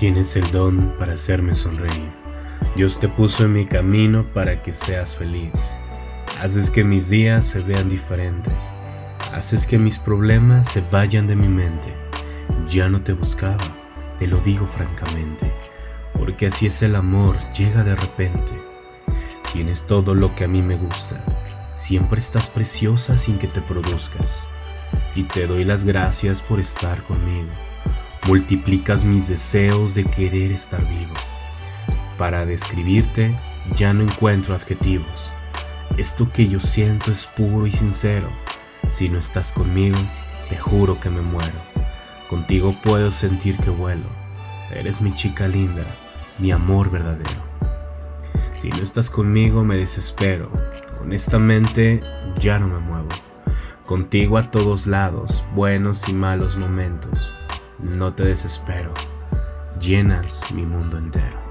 Tienes el don para hacerme sonreír. Dios te puso en mi camino para que seas feliz. Haces que mis días se vean diferentes. Haces que mis problemas se vayan de mi mente. Ya no te buscaba, te lo digo francamente, porque así es el amor, llega de repente. Tienes todo lo que a mí me gusta. Siempre estás preciosa sin que te produzcas. Y te doy las gracias por estar conmigo multiplicas mis deseos de querer estar vivo. Para describirte ya no encuentro adjetivos. Esto que yo siento es puro y sincero. Si no estás conmigo, te juro que me muero. Contigo puedo sentir que vuelo. Eres mi chica linda, mi amor verdadero. Si no estás conmigo me desespero. Honestamente, ya no me muevo. Contigo a todos lados, buenos y malos momentos no te desespero, llenas mi mundo entero.